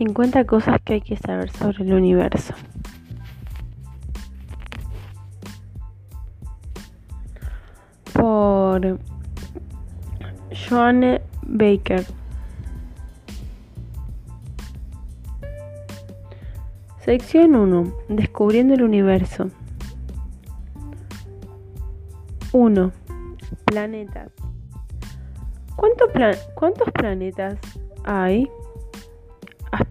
50 cosas que hay que saber sobre el universo. Por Joan Baker. Sección 1. Descubriendo el universo. 1. Planetas. ¿Cuántos planetas hay?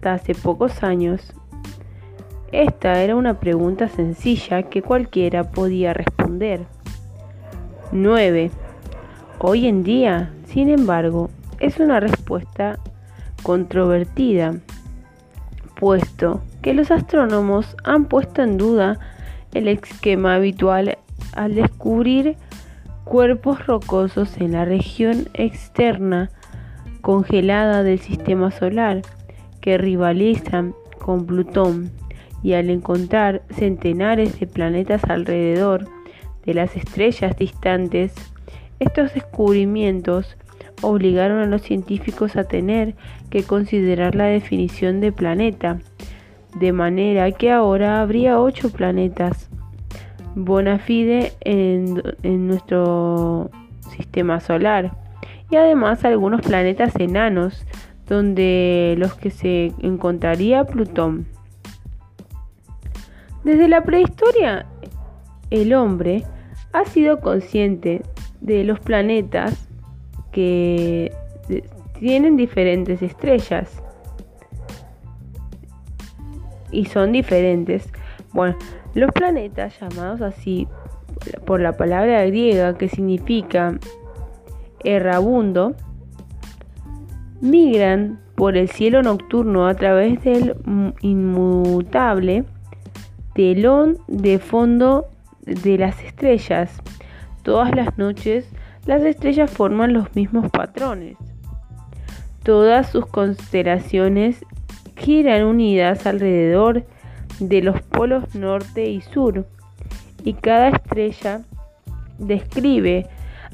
Hasta hace pocos años. Esta era una pregunta sencilla que cualquiera podía responder. 9. Hoy en día, sin embargo, es una respuesta controvertida, puesto que los astrónomos han puesto en duda el esquema habitual al descubrir cuerpos rocosos en la región externa congelada del sistema solar que rivalizan con Plutón y al encontrar centenares de planetas alrededor de las estrellas distantes, estos descubrimientos obligaron a los científicos a tener que considerar la definición de planeta, de manera que ahora habría ocho planetas bona fide en, en nuestro sistema solar y además algunos planetas enanos donde los que se encontraría Plutón. Desde la prehistoria, el hombre ha sido consciente de los planetas que tienen diferentes estrellas y son diferentes. Bueno, los planetas llamados así por la palabra griega que significa errabundo migran por el cielo nocturno a través del inmutable telón de fondo de las estrellas. Todas las noches las estrellas forman los mismos patrones. Todas sus constelaciones giran unidas alrededor de los polos norte y sur y cada estrella describe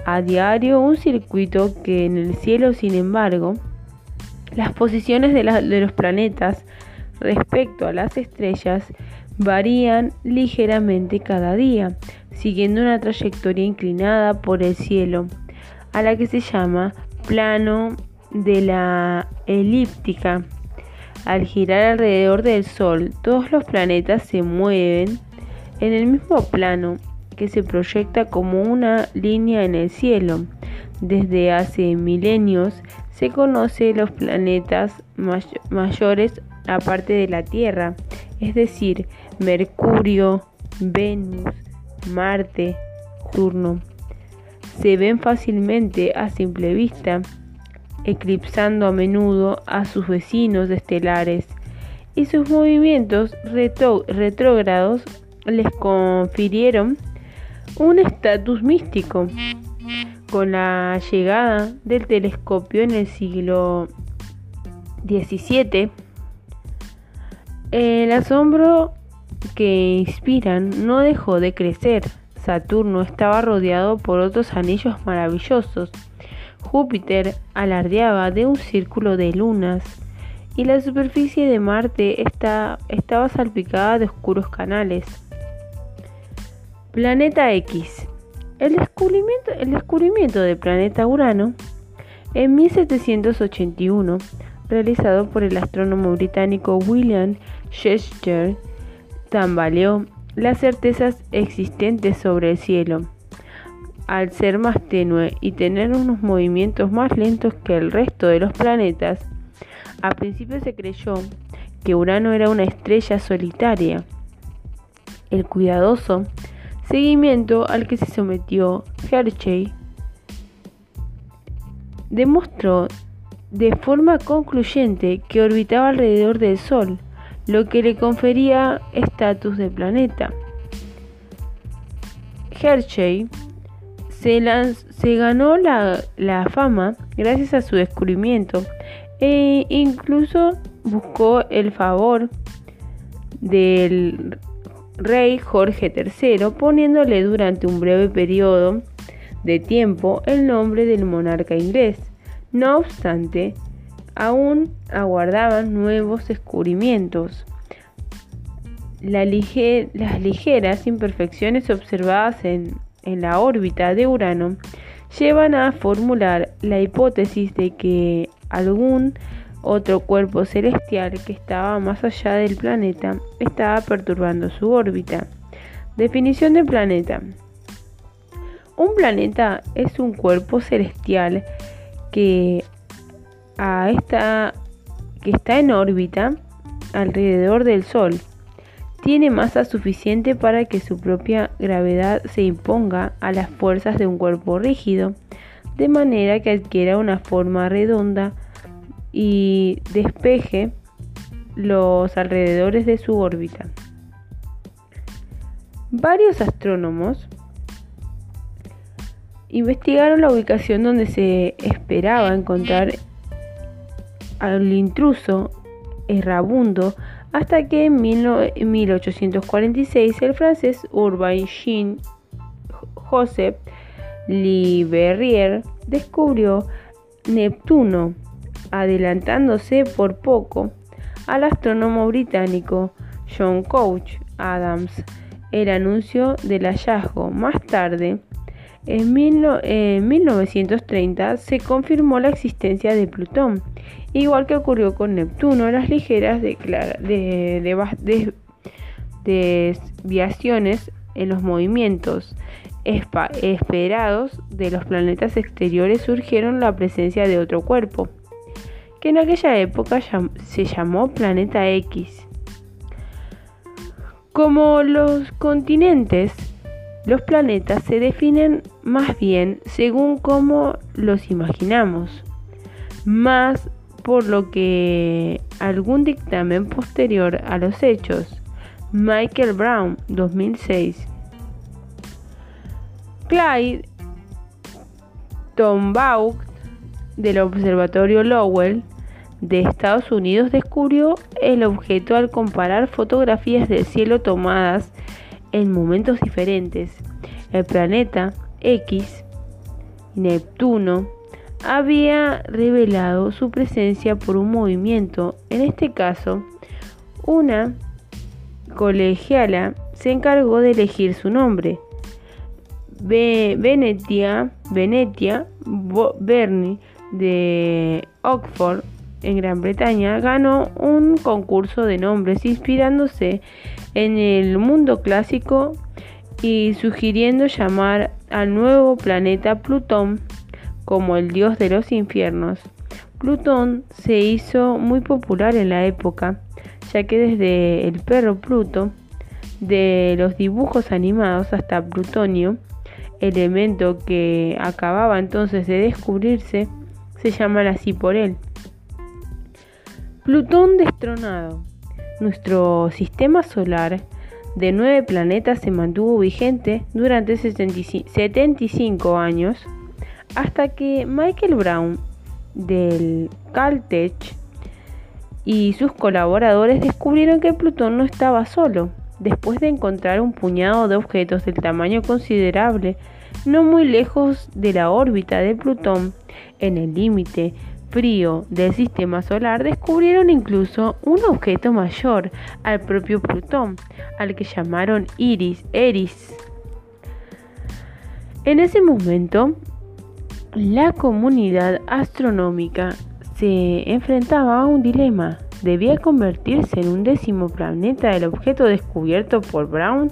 a diario un circuito que en el cielo, sin embargo, las posiciones de, los planetas respecto a las estrellas varían ligeramente cada día, siguiendo una trayectoria inclinada por el cielo, a la que se llama plano de la elíptica. Al girar alrededor del Sol, todos los planetas se mueven en el mismo plano que se proyecta como una línea en el cielo. Desde hace milenios se conoce los planetas mayores aparte de la Tierra, es decir, Mercurio, Venus, Marte, Saturno. Se ven fácilmente a simple vista, eclipsando a menudo a sus vecinos estelares, y sus movimientos retrógrados les confirieron un estatus místico. Con la llegada del telescopio en el siglo XVII, el asombro que inspiran no dejó de crecer. Saturno estaba rodeado por otros anillos maravillosos. Júpiter alardeaba de un círculo de lunas y la superficie de Marte estaba salpicada de oscuros canales. Planeta X el descubrimiento, el descubrimiento del planeta Urano en 1781, realizado por el astrónomo británico William Shakespeare, tambaleó las certezas existentes sobre el cielo. Al ser más tenue y tener unos movimientos más lentos que el resto de los planetas, a principio se creyó que Urano era una estrella solitaria. El cuidadoso seguimiento al que se sometió Hershey, demostró de forma concluyente que orbitaba alrededor del Sol, lo que le confería estatus de planeta. Hershey se, ganó la, la, fama gracias a su descubrimiento e incluso buscó el favor del rey Jorge III, poniéndole durante un breve periodo de tiempo el nombre del monarca inglés. No obstante, aún aguardaban nuevos descubrimientos. las ligeras imperfecciones observadas en, en la órbita de Urano llevan a formular la hipótesis de que algún otro cuerpo celestial que estaba más allá del planeta estaba perturbando su órbita. Definición de planeta. Un planeta es un cuerpo celestial que, está en órbita alrededor del Sol. Tiene masa suficiente para que su propia gravedad se imponga a las fuerzas de un cuerpo rígido, de manera que adquiera una forma redonda y despeje los alrededores de su órbita. Varios astrónomos investigaron la ubicación donde se esperaba encontrar al intruso errabundo hasta que en 1846 el francés Urbain Jean Joseph Leverrier descubrió Neptuno, adelantándose por poco al astrónomo británico John Couch Adams el anuncio del hallazgo. Más tarde, en, 1930 se confirmó la existencia de Plutón, igual que ocurrió con Neptuno, las ligeras desviaciones en los movimientos esperados de los planetas exteriores surgieron la presencia de otro cuerpo, en aquella época se llamó Planeta X. Como los continentes los planetas se definen más bien según cómo los imaginamos, más por lo que algún dictamen posterior a los hechos. Michael Brown, 2006. Clyde Tombaugh del Observatorio Lowell de Estados Unidos descubrió el objeto al comparar fotografías del cielo tomadas en momentos diferentes. El planeta X, Neptuno, había revelado su presencia por un movimiento. En este caso, una colegiala se encargó de elegir su nombre. Venetia, Venetia Berni de Oxford en Gran Bretaña ganó un concurso de nombres inspirándose en el mundo clásico y sugiriendo llamar al nuevo planeta Plutón como el dios de los infiernos. Plutón se hizo muy popular en la época, ya que desde el perro Pluto, de los dibujos animados hasta Plutonio, elemento que acababa entonces de descubrirse, se llaman así por él. Plutón destronado. Nuestro sistema solar de nueve planetas se mantuvo vigente durante 75 años hasta que Michael Brown del Caltech y sus colaboradores descubrieron que Plutón no estaba solo, después de encontrar un puñado de objetos del tamaño considerable no muy lejos de la órbita de Plutón, en el límite frío del sistema solar descubrieron incluso un objeto mayor al propio Plutón, al que llamaron Iris, Eris. En ese momento, la comunidad astronómica se enfrentaba a un dilema. ¿Debía convertirse en un décimo planeta del objeto descubierto por Brown?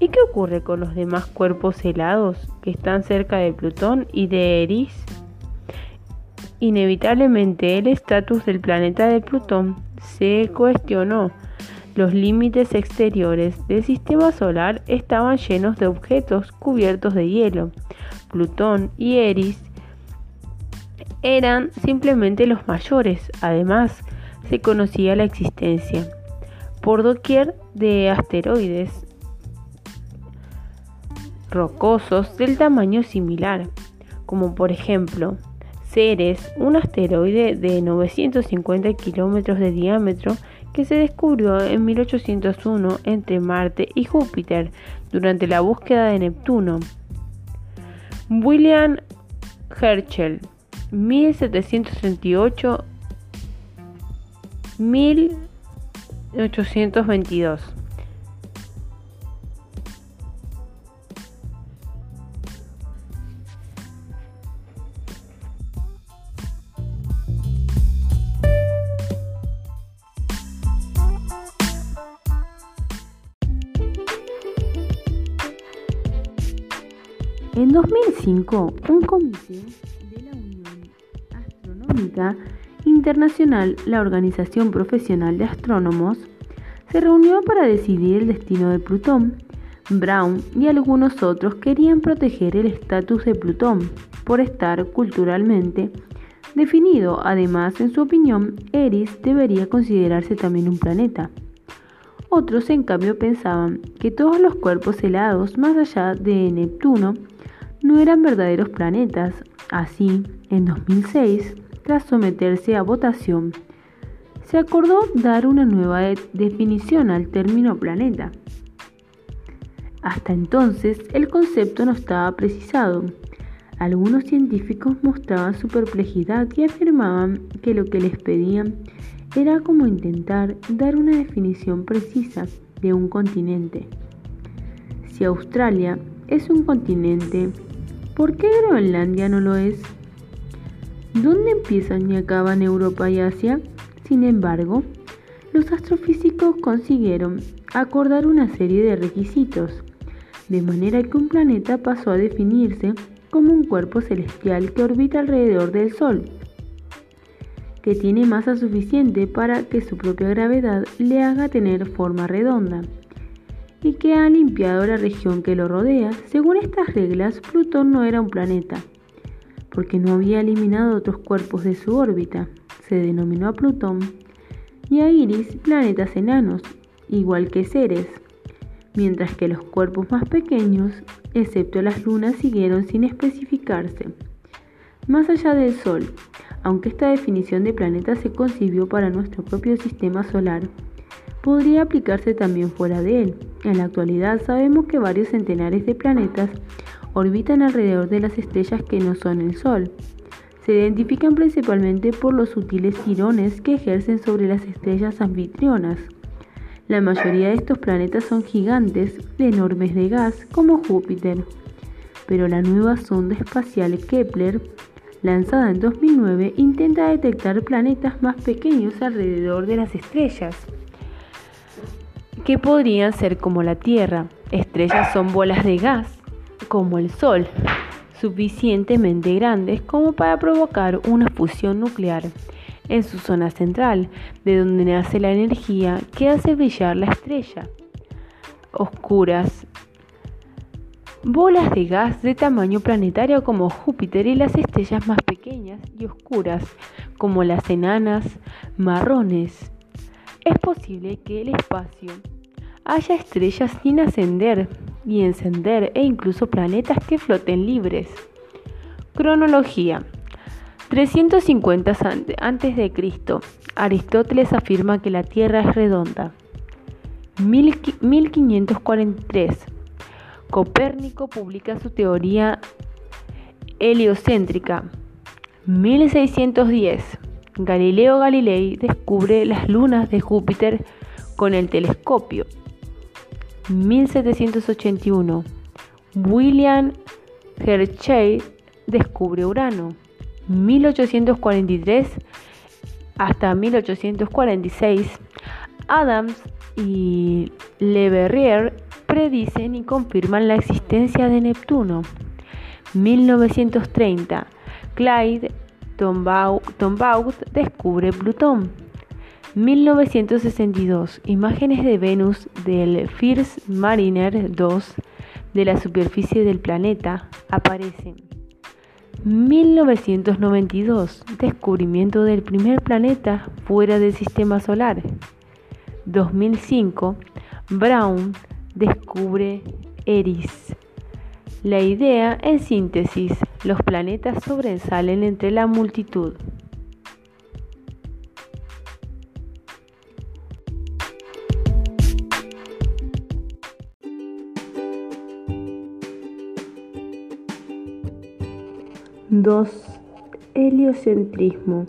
¿Y qué ocurre con los demás cuerpos helados que están cerca de Plutón y de Eris? Inevitablemente el estatus del planeta de Plutón se cuestionó. Los límites exteriores del sistema solar estaban llenos de objetos cubiertos de hielo. Plutón y Eris eran simplemente los mayores. Además, se conocía la existencia por doquier de asteroides rocosos del tamaño similar, como por ejemplo Ceres, un asteroide de 950 kilómetros de diámetro que se descubrió en 1801 entre Marte y Júpiter durante la búsqueda de Neptuno. William Herschel, 1738 En 2005, un comité de la Unión Astronómica Internacional, la Organización Profesional de Astrónomos, se reunió para decidir el destino de Plutón. Brown y algunos otros querían proteger el estatus de Plutón por estar culturalmente definido. Además, en su opinión, Eris debería considerarse también un planeta. Otros, en cambio, pensaban que todos los cuerpos helados más allá de Neptuno no eran verdaderos planetas. Así, en 2006, tras someterse a votación, se acordó dar una nueva definición al término planeta. Hasta entonces, el concepto no estaba precisado. Algunos científicos mostraban su perplejidad y afirmaban que lo que les pedían era como intentar dar una definición precisa de un continente. Si Australia es un continente, ¿Por qué Groenlandia no lo es? ¿Dónde empiezan y acaban Europa y Asia? Sin embargo, los astrofísicos consiguieron acordar una serie de requisitos, de manera que un planeta pasó a definirse como un cuerpo celestial que orbita alrededor del Sol, que tiene masa suficiente para que su propia gravedad le haga tener forma redonda y que ha limpiado la región que lo rodea, según estas reglas, Plutón no era un planeta, porque no había eliminado otros cuerpos de su órbita. Se denominó a Plutón y a Iris planetas enanos, igual que Ceres, mientras que los cuerpos más pequeños, excepto las lunas, siguieron sin especificarse. Más allá del Sol, aunque esta definición de planeta se concibió para nuestro propio sistema solar, podría aplicarse también fuera de él. En la actualidad sabemos que varios centenares de planetas orbitan alrededor de las estrellas que no son el Sol. Se identifican principalmente por los sutiles tirones que ejercen sobre las estrellas anfitrionas. La mayoría de estos planetas son gigantes, enormes de gas, como Júpiter. Pero la nueva sonda espacial Kepler, lanzada en 2009, intenta detectar planetas más pequeños alrededor de las estrellas que podrían ser como la Tierra. Estrellas son bolas de gas, como el Sol, suficientemente grandes como para provocar una fusión nuclear en su zona central, de donde nace la energía que hace brillar la estrella. Oscuras. Bolas de gas de tamaño planetario como Júpiter y las estrellas más pequeñas y oscuras como las enanas marrones es posible que el espacio haya estrellas sin ascender y encender e incluso planetas que floten libres. Cronología 350 a.C. Aristóteles afirma que la Tierra es redonda. 1543. Copérnico publica su teoría heliocéntrica. 1610. Galileo Galilei descubre las lunas de Júpiter con el telescopio. 1781. William Hershey descubre Urano. 1843 hasta 1846. Adams y Le Verrier predicen y confirman la existencia de Neptuno. 1930. Clyde Tombaugh descubre Plutón. 1962. Imágenes de Venus del First Mariner 2 de la superficie del planeta aparecen. 1992. Descubrimiento del primer planeta fuera del sistema solar. 2005. Brown descubre Eris. La idea, en síntesis, los planetas sobresalen entre la multitud. Dos, heliocentrismo.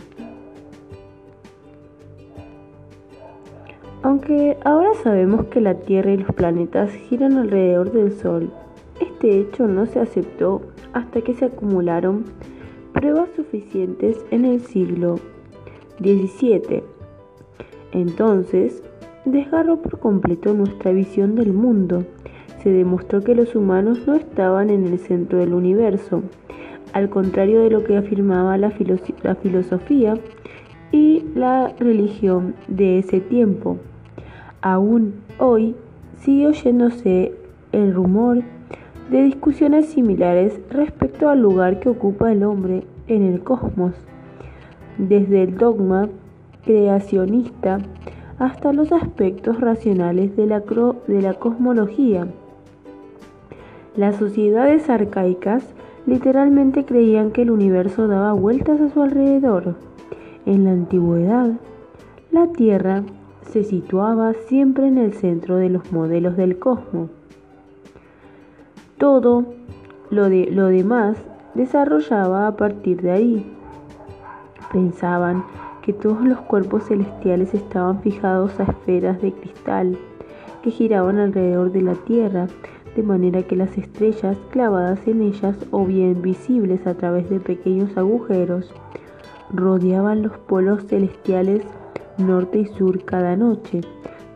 Aunque ahora sabemos que la Tierra y los planetas giran alrededor del Sol, este hecho no se aceptó hasta que se acumularon pruebas suficientes en el siglo XVII. Entonces, desgarró por completo nuestra visión del mundo. Se demostró que los humanos no estaban en el centro del universo, al contrario de lo que afirmaba la, la filosofía y la religión de ese tiempo. Aún hoy sigue oyéndose el rumor de discusiones similares respecto al lugar que ocupa el hombre en el cosmos, desde el dogma creacionista hasta los aspectos racionales de la, cosmología. Las sociedades arcaicas literalmente creían que el universo daba vueltas a su alrededor. En la antigüedad, la Tierra se situaba siempre en el centro de los modelos del cosmos. Todo lo, de, lo demás desarrollaba a partir de ahí. Pensaban que todos los cuerpos celestiales estaban fijados a esferas de cristal que giraban alrededor de la Tierra, de manera que las estrellas clavadas en ellas o bien visibles a través de pequeños agujeros rodeaban los polos celestiales norte y sur cada noche.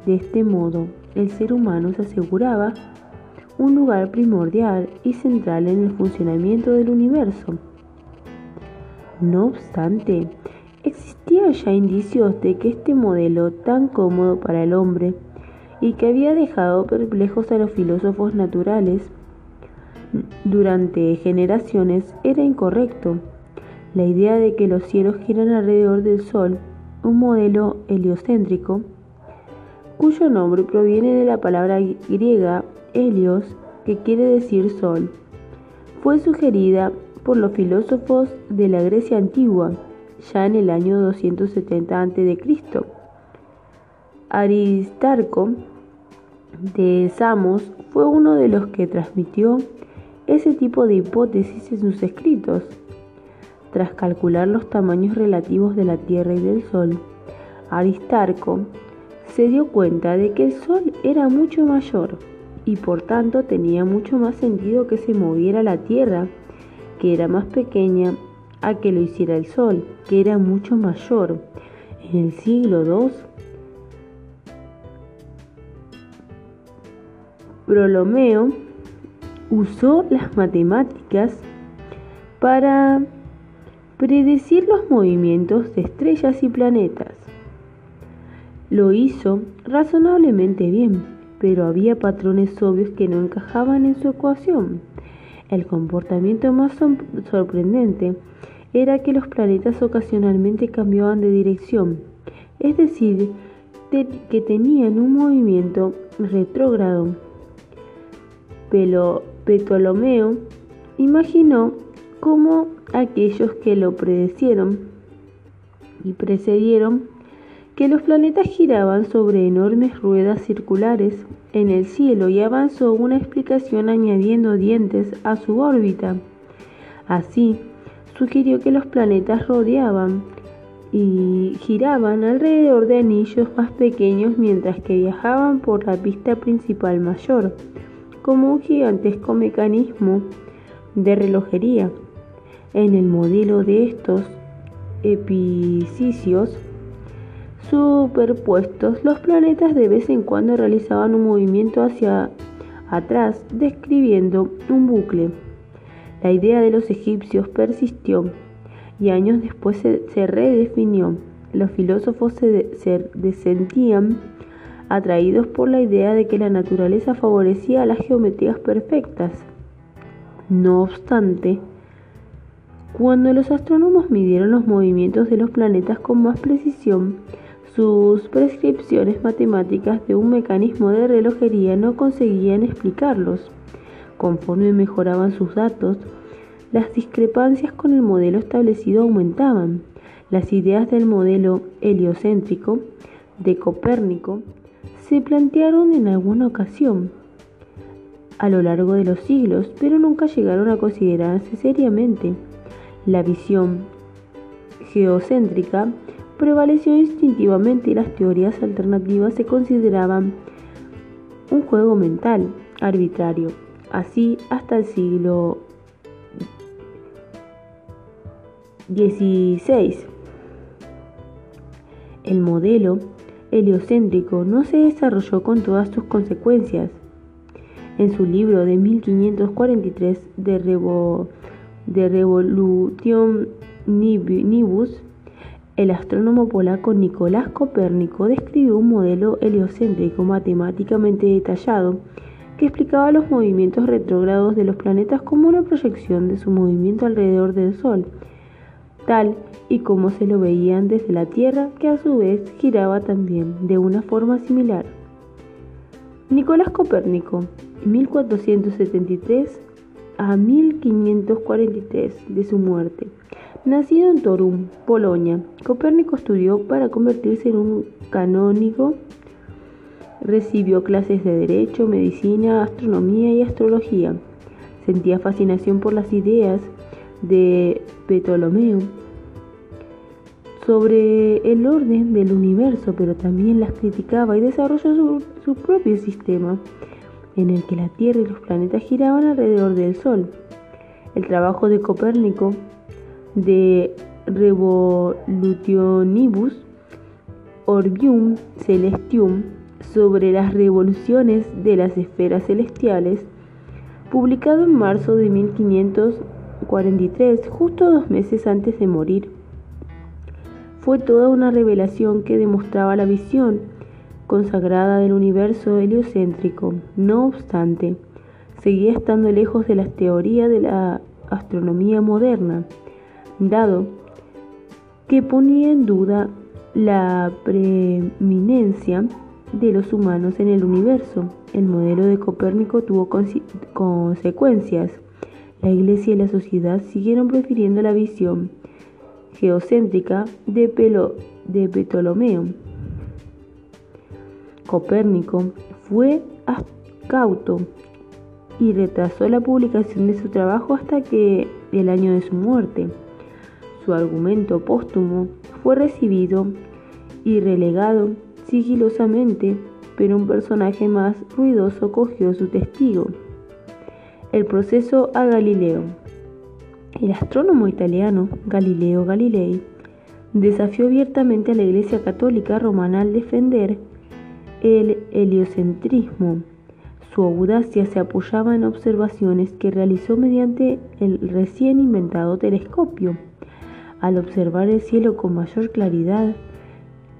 De este modo, el ser humano se aseguraba un lugar primordial y central en el funcionamiento del universo. No obstante, existían ya indicios de que este modelo tan cómodo para el hombre y que había dejado perplejos a los filósofos naturales durante generaciones era incorrecto. La idea de que los cielos giran alrededor del Sol, un modelo heliocéntrico, cuyo nombre proviene de la palabra griega helios, que quiere decir sol, fue sugerida por los filósofos de la Grecia antigua, ya en el año 270 a.C. Aristarco de Samos fue uno de los que transmitió ese tipo de hipótesis en sus escritos. Tras calcular los tamaños relativos de la Tierra y del Sol, Aristarco se dio cuenta de que el Sol era mucho mayor y por tanto tenía mucho más sentido que se moviera la Tierra, que era más pequeña, a que lo hiciera el Sol, que era mucho mayor. En el siglo II, Ptolomeo usó las matemáticas para predecir los movimientos de estrellas y planetas. Lo hizo razonablemente bien, pero había patrones obvios que no encajaban en su ecuación. El comportamiento más sorprendente era que los planetas ocasionalmente cambiaban de dirección, es decir, que tenían un movimiento retrógrado. Ptolomeo imaginó cómo aquellos que lo predecieron y precedieron que los planetas giraban sobre enormes ruedas circulares en el cielo y avanzó una explicación añadiendo dientes a su órbita. Así, sugirió que los planetas rodeaban y giraban alrededor de anillos más pequeños mientras que viajaban por la pista principal mayor, como un gigantesco mecanismo de relojería. En el modelo de estos epicicios superpuestos, los planetas de vez en cuando realizaban un movimiento hacia atrás, describiendo un bucle. La idea de los egipcios persistió y años después se, redefinió. Los filósofos se, se sentían atraídos por la idea de que la naturaleza favorecía las geometrías perfectas. No obstante, cuando los astrónomos midieron los movimientos de los planetas con más precisión, sus prescripciones matemáticas de un mecanismo de relojería no conseguían explicarlos. Conforme mejoraban sus datos, las discrepancias con el modelo establecido aumentaban. Las ideas del modelo heliocéntrico de Copérnico se plantearon en alguna ocasión a lo largo de los siglos, pero nunca llegaron a considerarse seriamente. La visión geocéntrica prevaleció instintivamente y las teorías alternativas se consideraban un juego mental arbitrario. Así, hasta el siglo XVI, el modelo heliocéntrico no se desarrolló con todas sus consecuencias. En su libro de 1543 de, Revo, de Nibus, el astrónomo polaco Nicolás Copérnico describió un modelo heliocéntrico matemáticamente detallado que explicaba los movimientos retrógrados de los planetas como una proyección de su movimiento alrededor del Sol, tal y como se lo veían desde la Tierra, que a su vez giraba también de una forma similar. Nicolás Copérnico, 1473 a 1543 de su muerte. Nacido en Torum, Polonia, Copérnico estudió para convertirse en un canónigo. Recibió clases de derecho, medicina, astronomía y astrología. Sentía fascinación por las ideas de Ptolomeo sobre el orden del universo, pero también las criticaba y desarrolló su, su propio sistema en el que la Tierra y los planetas giraban alrededor del Sol. El trabajo de Copérnico de Revolutionibus Orbium Celestium sobre las revoluciones de las esferas celestiales, publicado en marzo de 1543, justo dos meses antes de morir. Fue toda una revelación que demostraba la visión consagrada del universo heliocéntrico. No obstante, seguía estando lejos de las teorías de la astronomía moderna, dado que ponía en duda la preeminencia de los humanos en el universo. El modelo de Copérnico tuvo consecuencias. La Iglesia y la sociedad siguieron prefiriendo la visión geocéntrica de, Ptolomeo Copérnico fue cauto y retrasó la publicación de su trabajo hasta que el año de su muerte. Su argumento póstumo fue recibido y relegado sigilosamente, pero un personaje más ruidoso cogió su testigo. El proceso a Galileo. El astrónomo italiano Galileo Galilei desafió abiertamente a la Iglesia Católica Romana al defender el heliocentrismo. Su audacia se apoyaba en observaciones que realizó mediante el recién inventado telescopio. Al observar el cielo con mayor claridad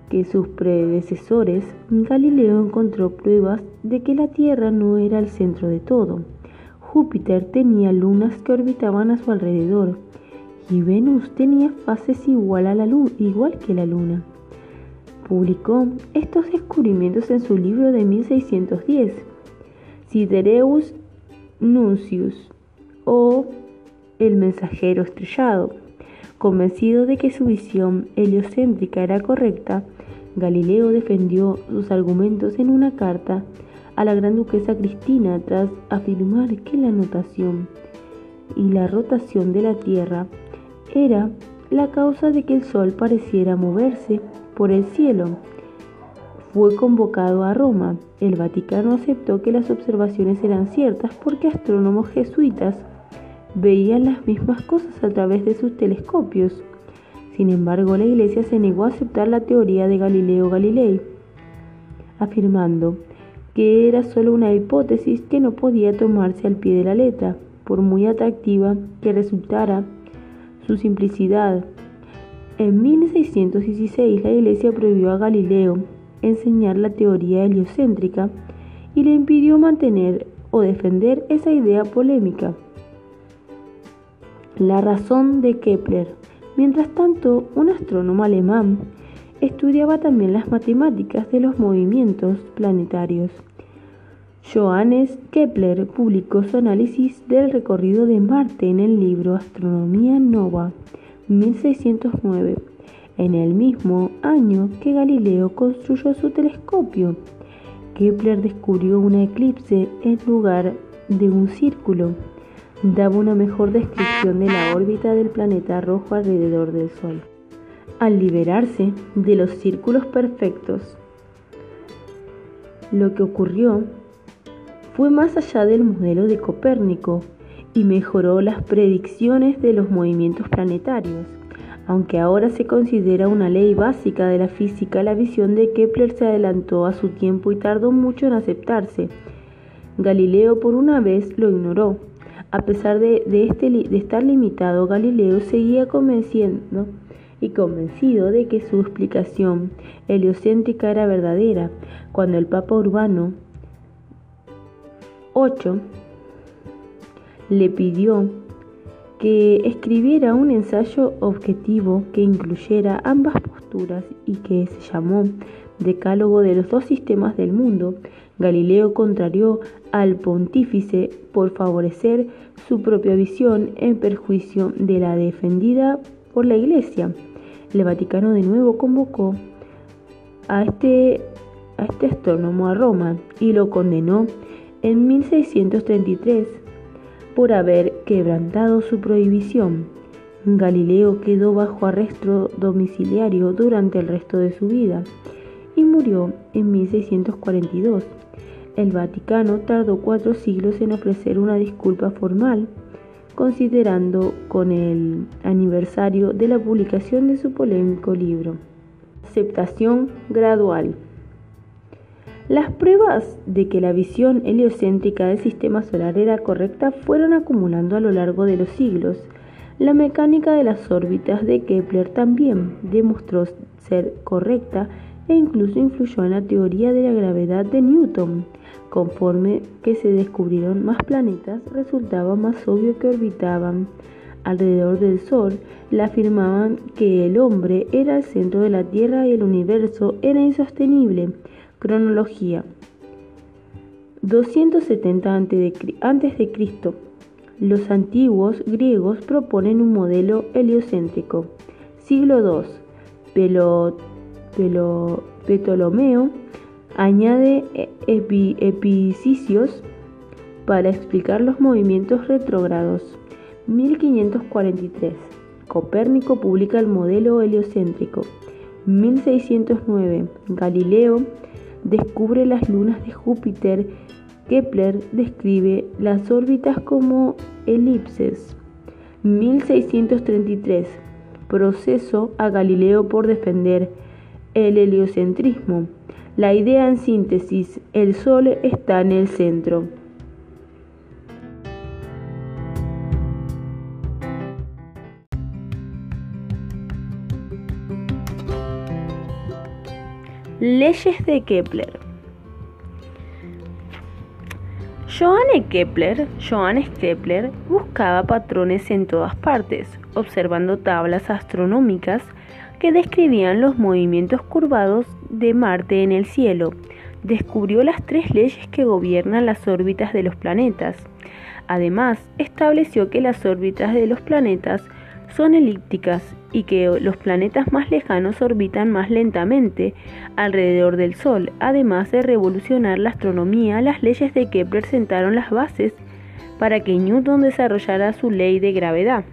que sus predecesores, Galileo encontró pruebas de que la Tierra no era el centro de todo. Júpiter tenía lunas que orbitaban a su alrededor y Venus tenía fases igual, a la igual que la Luna publicó estos descubrimientos en su libro de 1610, Sidereus Nuncius o El mensajero estrellado. Convencido de que su visión heliocéntrica era correcta, Galileo defendió sus argumentos en una carta a la gran duquesa Cristina tras afirmar que la notación y la rotación de la Tierra era la causa de que el Sol pareciera moverse por el cielo. Fue convocado a Roma. El Vaticano aceptó que las observaciones eran ciertas porque astrónomos jesuitas veían las mismas cosas a través de sus telescopios. Sin embargo, la Iglesia se negó a aceptar la teoría de Galileo Galilei, afirmando que era solo una hipótesis que no podía tomarse al pie de la letra, por muy atractiva que resultara su simplicidad en 1616 la Iglesia prohibió a Galileo enseñar la teoría heliocéntrica y le impidió mantener o defender esa idea polémica. La razón de Kepler. Mientras tanto, un astrónomo alemán estudiaba también las matemáticas de los movimientos planetarios. Johannes Kepler publicó su análisis del recorrido de Marte en el libro Astronomía Nova 1609, en el mismo año que Galileo construyó su telescopio. Kepler descubrió un eclipse en lugar de un círculo. Daba una mejor descripción de la órbita del planeta rojo alrededor del Sol. al liberarse de los círculos perfectos. Lo que ocurrió fue más allá del modelo de Copérnico y mejoró las predicciones de los movimientos planetarios. Aunque ahora se considera una ley básica de la física, la visión de Kepler se adelantó a su tiempo y tardó mucho en aceptarse. Galileo por una vez lo ignoró. A pesar de, este, de estar limitado, Galileo seguía convenciendo y convencido de que su explicación heliocéntrica era verdadera. Cuando el Papa Urbano VIII le pidió que escribiera un ensayo objetivo que incluyera ambas posturas y que se llamó Decálogo de los dos sistemas del mundo, Galileo contrarió al pontífice por favorecer su propia visión en perjuicio de la defendida por la Iglesia. El Vaticano de nuevo convocó a este, este astrónomo a Roma y lo condenó en 1633 por haber quebrantado su prohibición. Galileo quedó bajo arresto domiciliario durante el resto de su vida y murió en 1642. El Vaticano tardó cuatro siglos en ofrecer una disculpa formal, considerando con el aniversario de la publicación de su polémico libro. Aceptación gradual. Las pruebas de que la visión heliocéntrica del sistema solar era correcta fueron acumulando a lo largo de los siglos. La mecánica de las órbitas de Kepler también demostró ser correcta e incluso influyó en la teoría de la gravedad de Newton. Conforme que se descubrieron más planetas, resultaba más obvio que orbitaban alrededor del Sol, le afirmaban que el hombre era el centro de la Tierra y el universo era insostenible. Cronología 270 a.C. Los antiguos griegos proponen un modelo heliocéntrico. Siglo II. Ptolomeo añade epicicios para explicar los movimientos retrógrados. 1543. Copérnico publica el modelo heliocéntrico. 1609. Galileo descubre las lunas de Júpiter, Kepler describe las órbitas como elipses. 1633. Proceso a Galileo por defender el heliocentrismo. La idea en síntesis, el Sol está en el centro. Leyes de Kepler. Johannes Kepler, Johannes Kepler buscaba patrones en todas partes, observando tablas astronómicas que describían los movimientos curvados de Marte en el cielo. Descubrió las tres leyes que gobiernan las órbitas de los planetas. Además, estableció que las órbitas de los planetas son elípticas y que los planetas más lejanos orbitan más lentamente alrededor del Sol. Además de revolucionar la astronomía, las leyes de Kepler sentaron las bases para que Newton desarrollara su ley de gravedad.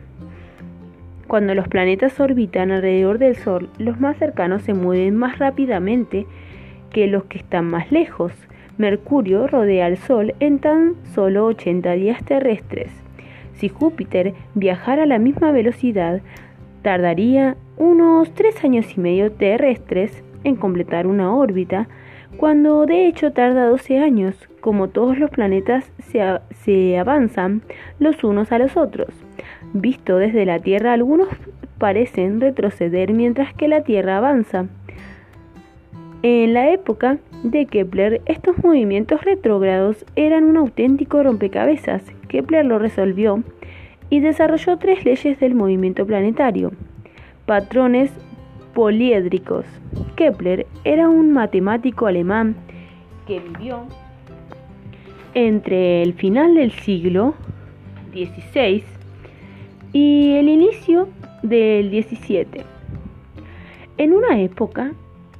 Cuando los planetas orbitan alrededor del Sol, los más cercanos se mueven más rápidamente que los que están más lejos. Mercurio rodea al Sol en tan solo 80 días terrestres. Si Júpiter viajara a la misma velocidad, tardaría unos tres años y medio terrestres en completar una órbita, cuando de hecho tarda 12 años, como todos los planetas se, se avanzan los unos a los otros. Visto desde la Tierra, algunos parecen retroceder mientras que la Tierra avanza. En la época de Kepler, estos movimientos retrógrados eran un auténtico rompecabezas. Kepler lo resolvió y desarrolló tres leyes del movimiento planetario. Patrones poliédricos. Kepler era un matemático alemán que vivió entre el final del siglo XVI y el inicio del XVII, en una época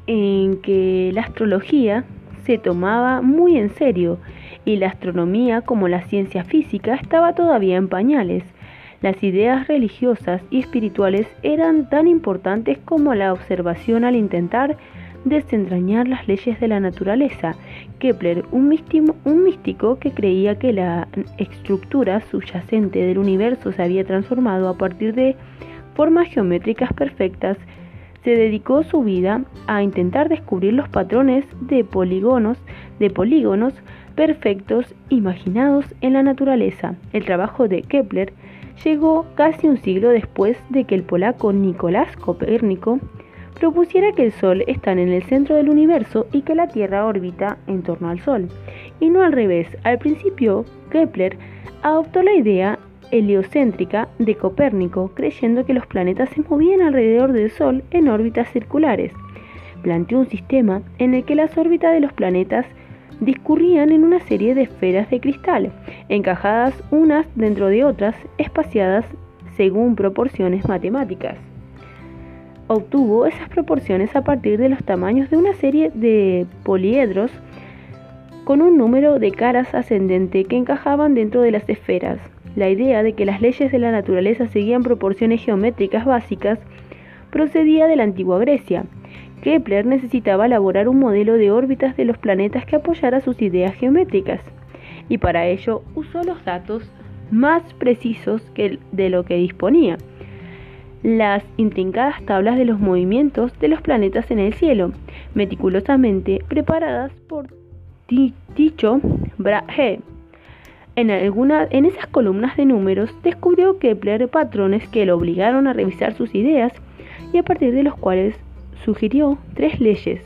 en que la astrología se tomaba muy en serio y la astronomía como la ciencia física estaba todavía en pañales. Las ideas religiosas y espirituales eran tan importantes como la observación al intentar desentrañar las leyes de la naturaleza. Kepler, un místico, que creía que la estructura subyacente del universo se había transformado a partir de formas geométricas perfectas, se dedicó su vida a intentar descubrir los patrones de polígonos, de polígonos perfectos imaginados en la naturaleza. El trabajo de Kepler llegó casi un siglo después de que el polaco Nicolás Copérnico propusiera que el Sol está en el centro del universo y que la Tierra orbita en torno al Sol, y no al revés. Al principio, Kepler adoptó la idea heliocéntrica de Copérnico, creyendo que los planetas se movían alrededor del Sol en órbitas circulares. Planteó un sistema en el que las órbitas de los planetas discurrían en una serie de esferas de cristal, encajadas unas dentro de otras, espaciadas según proporciones matemáticas. Obtuvo esas proporciones a partir de los tamaños de una serie de poliedros con un número de caras ascendente que encajaban dentro de las esferas. La idea de que las leyes de la naturaleza seguían proporciones geométricas básicas procedía de la antigua Grecia, Kepler necesitaba elaborar un modelo de órbitas de los planetas que apoyara sus ideas geométricas, y para ello usó los datos más precisos que de lo que disponía, las intrincadas tablas de los movimientos de los planetas en el cielo, meticulosamente preparadas por Tycho Brahe. En, alguna, en esas columnas de números descubrió Kepler patrones que lo obligaron a revisar sus ideas y a partir de los cuales sugirió tres leyes.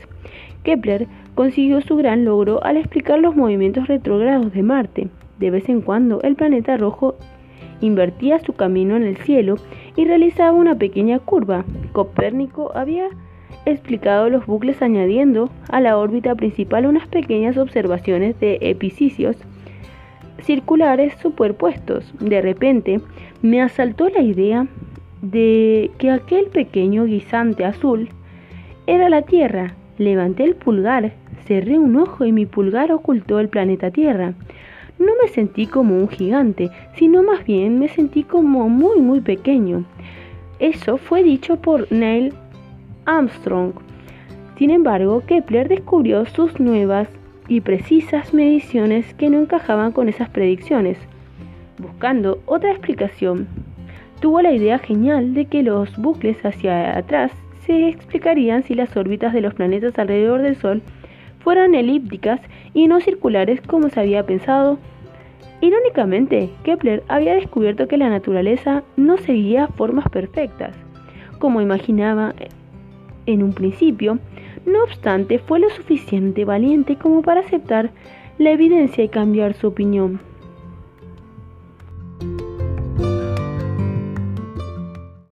Kepler consiguió su gran logro al explicar los movimientos retrógrados de Marte. De vez en cuando el planeta rojo invertía su camino en el cielo y realizaba una pequeña curva. Copérnico había explicado los bucles añadiendo a la órbita principal unas pequeñas observaciones de episicios circulares superpuestos. De repente me asaltó la idea de que aquel pequeño guisante azul era la Tierra. Levanté el pulgar, cerré un ojo y mi pulgar ocultó el planeta Tierra. No me sentí como un gigante, sino más bien me sentí como muy muy pequeño. Eso fue dicho por Neil Armstrong. Sin embargo, Kepler descubrió sus nuevas y precisas mediciones que no encajaban con esas predicciones. Buscando otra explicación, tuvo la idea genial de que los bucles hacia atrás se explicarían si las órbitas de los planetas alrededor del Sol fueran elípticas y no circulares como se había pensado. Irónicamente, Kepler había descubierto que la naturaleza no seguía formas perfectas, como imaginaba eh, en un principio, no obstante fue lo suficiente valiente como para aceptar la evidencia y cambiar su opinión.